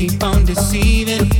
keep on deceiving.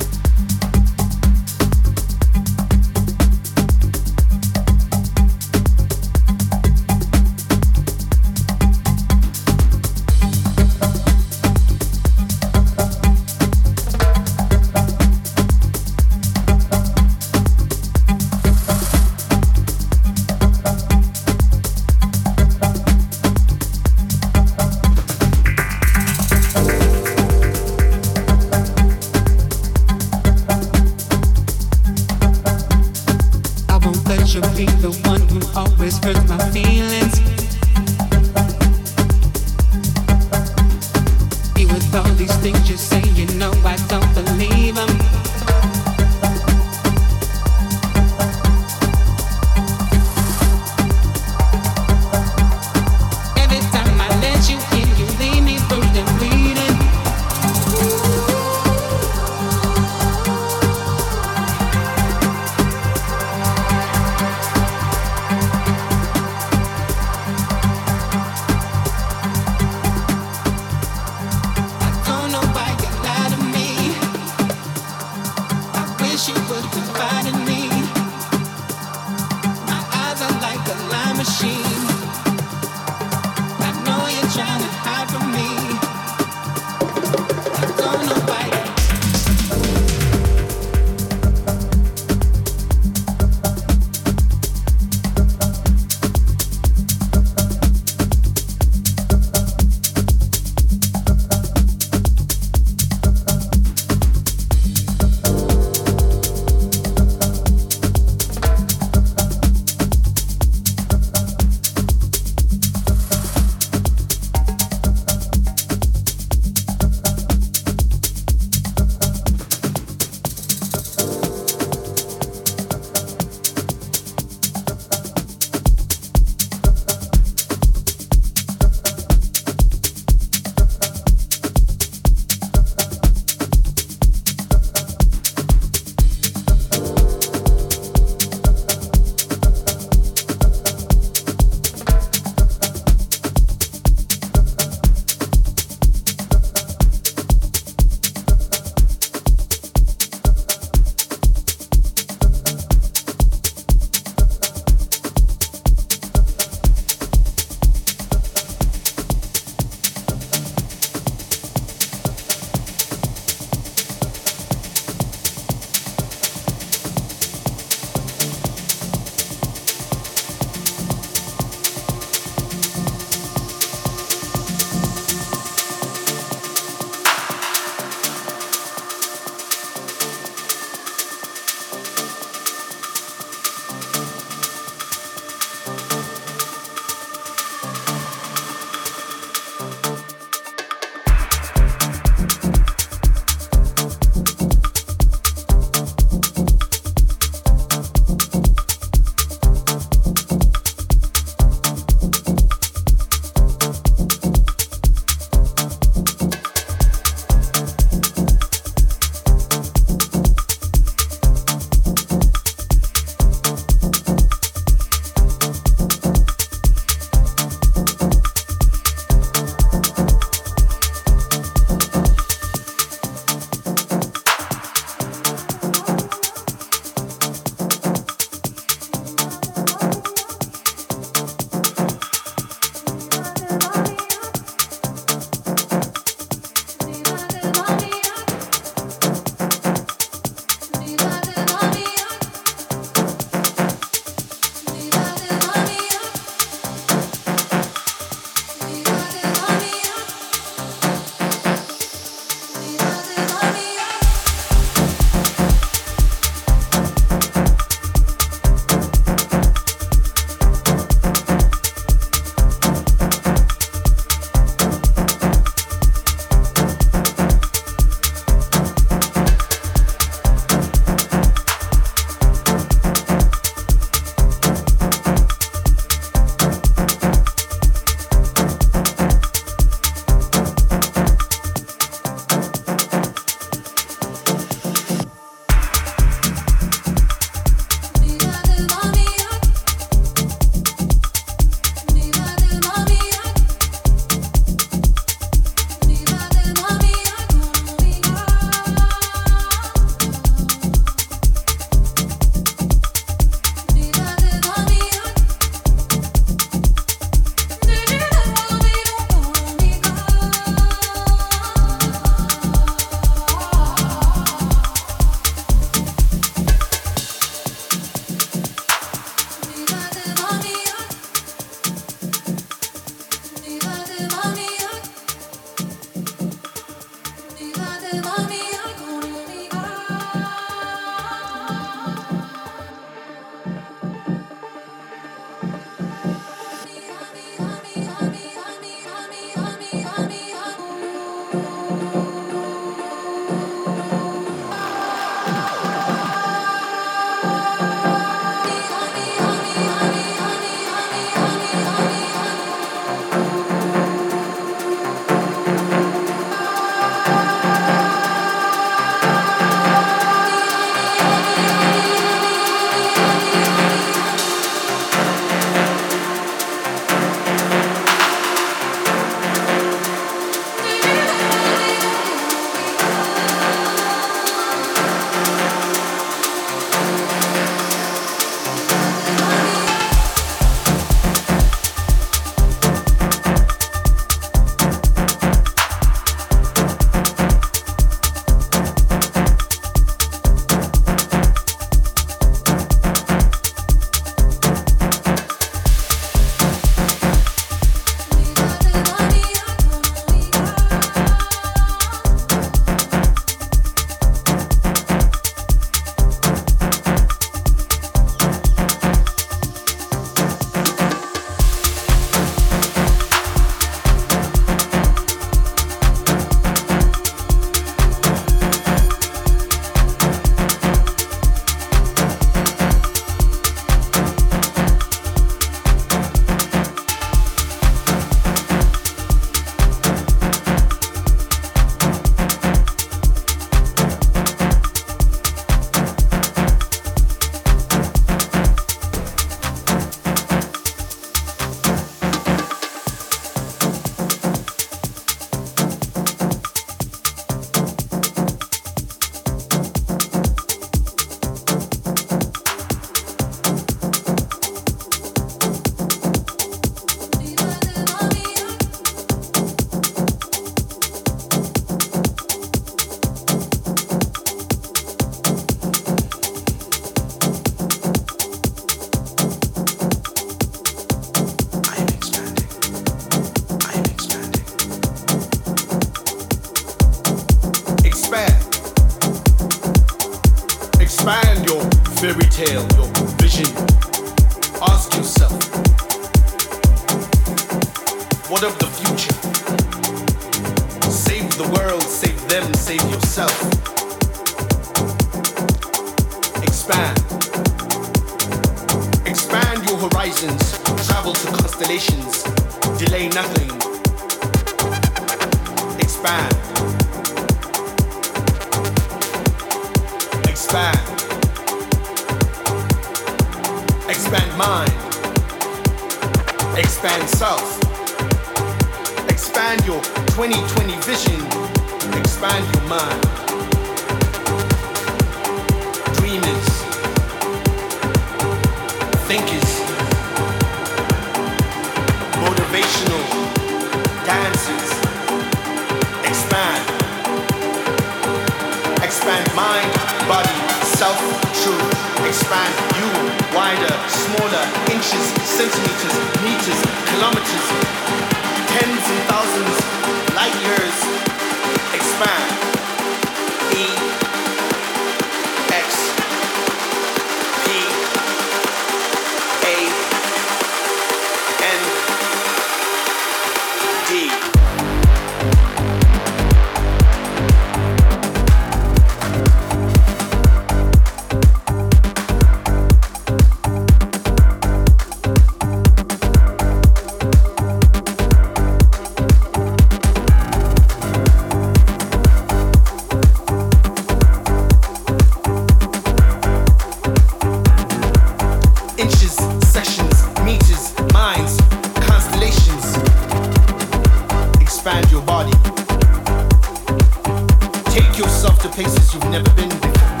yourself to places you've never been before.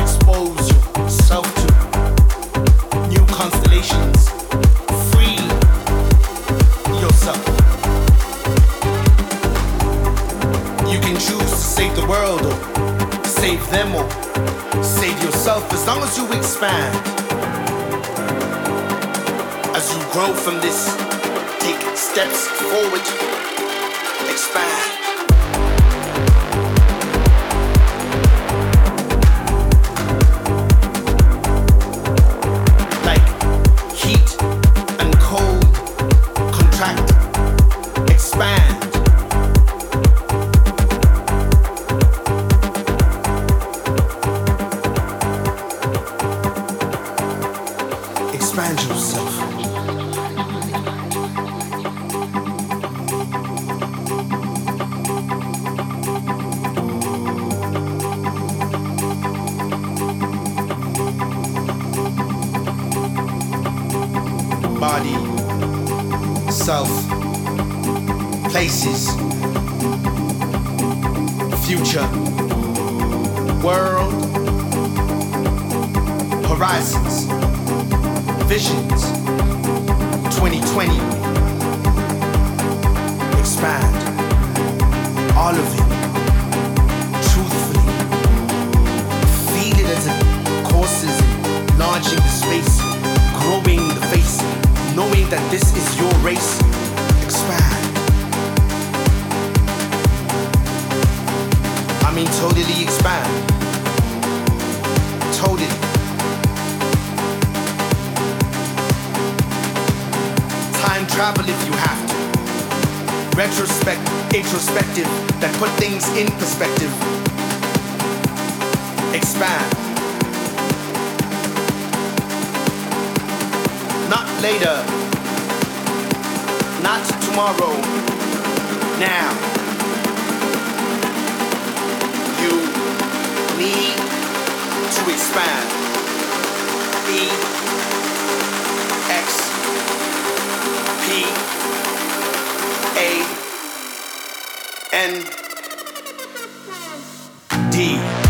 Expose yourself to new constellations. Free yourself. You can choose to save the world or save them or save yourself as long as you expand. As you grow from this, take steps forward N D.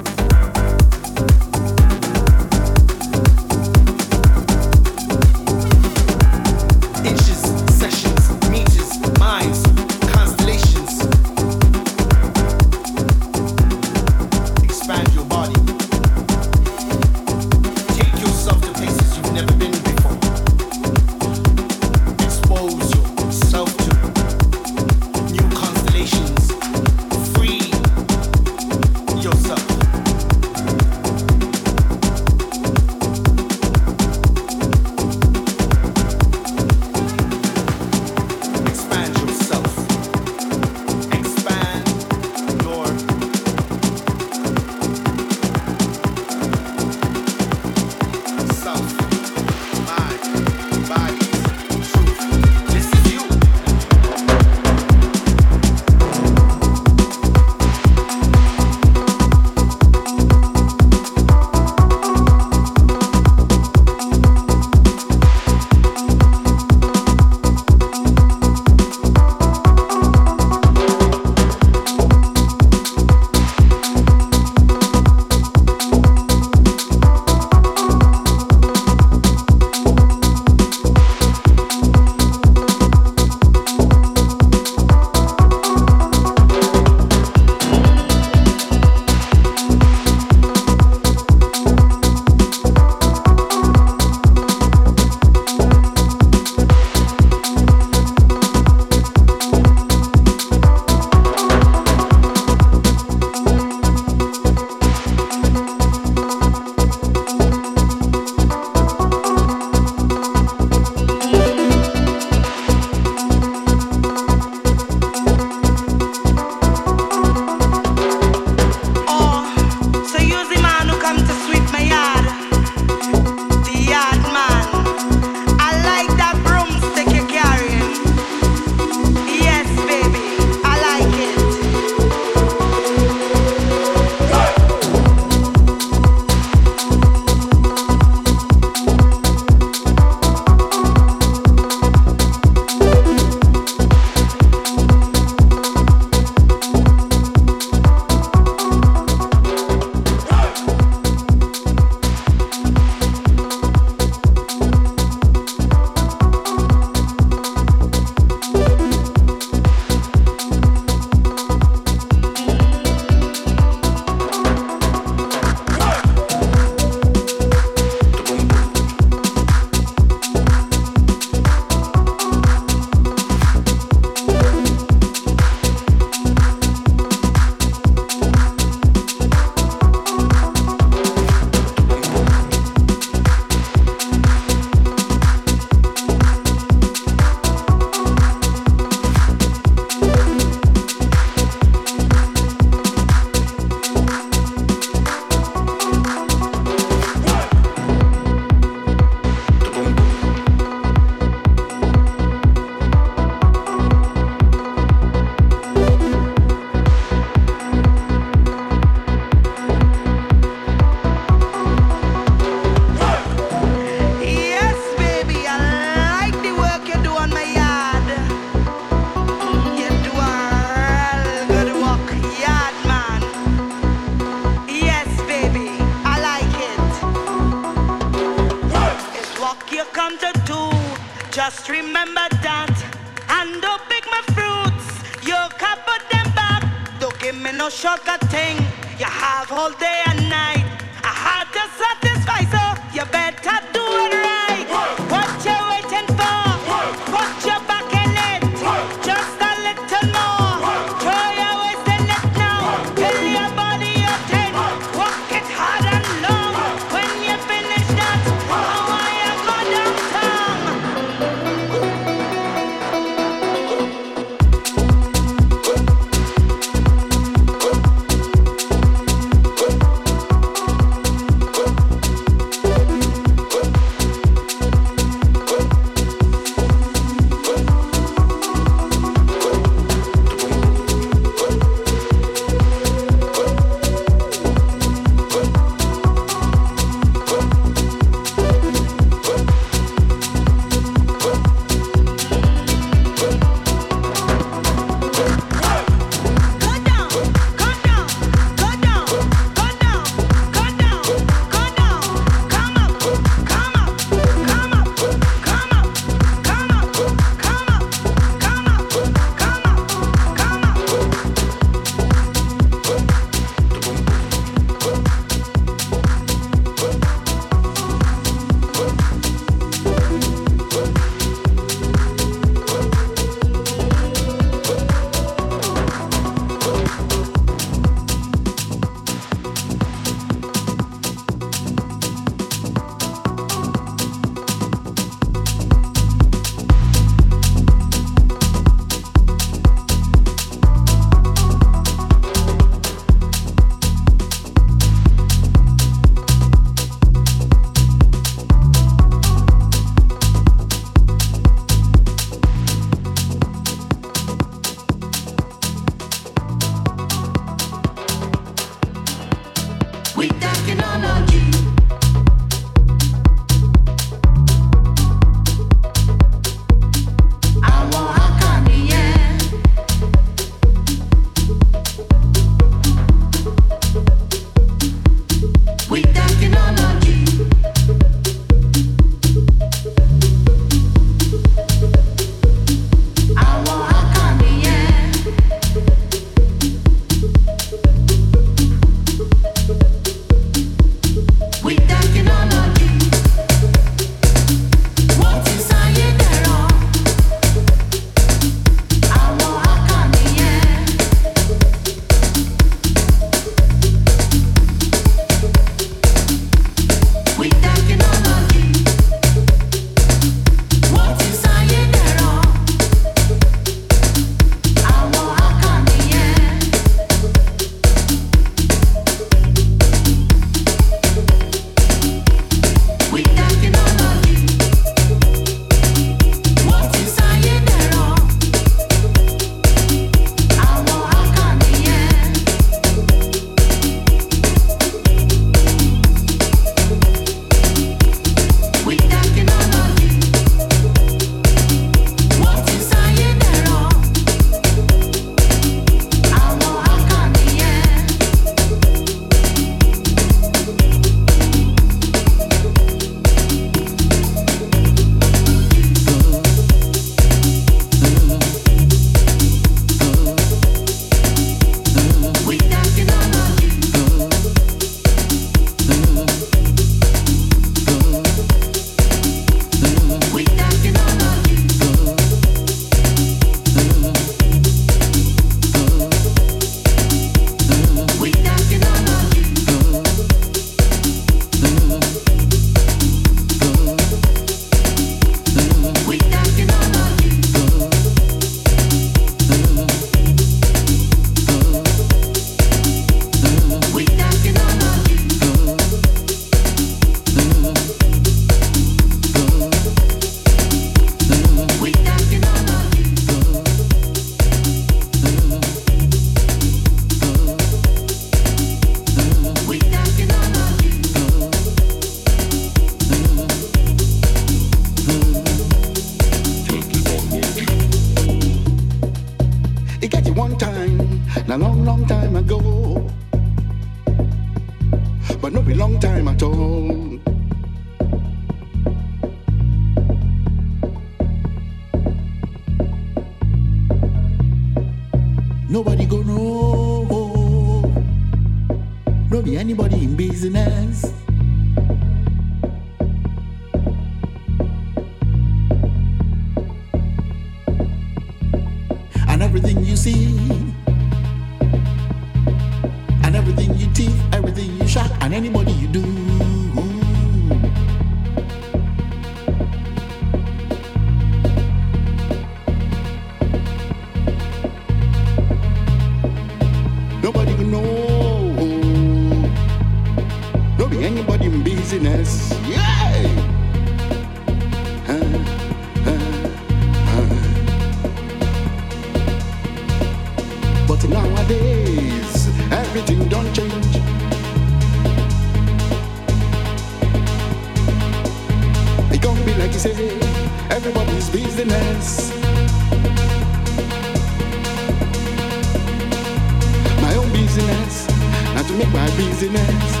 to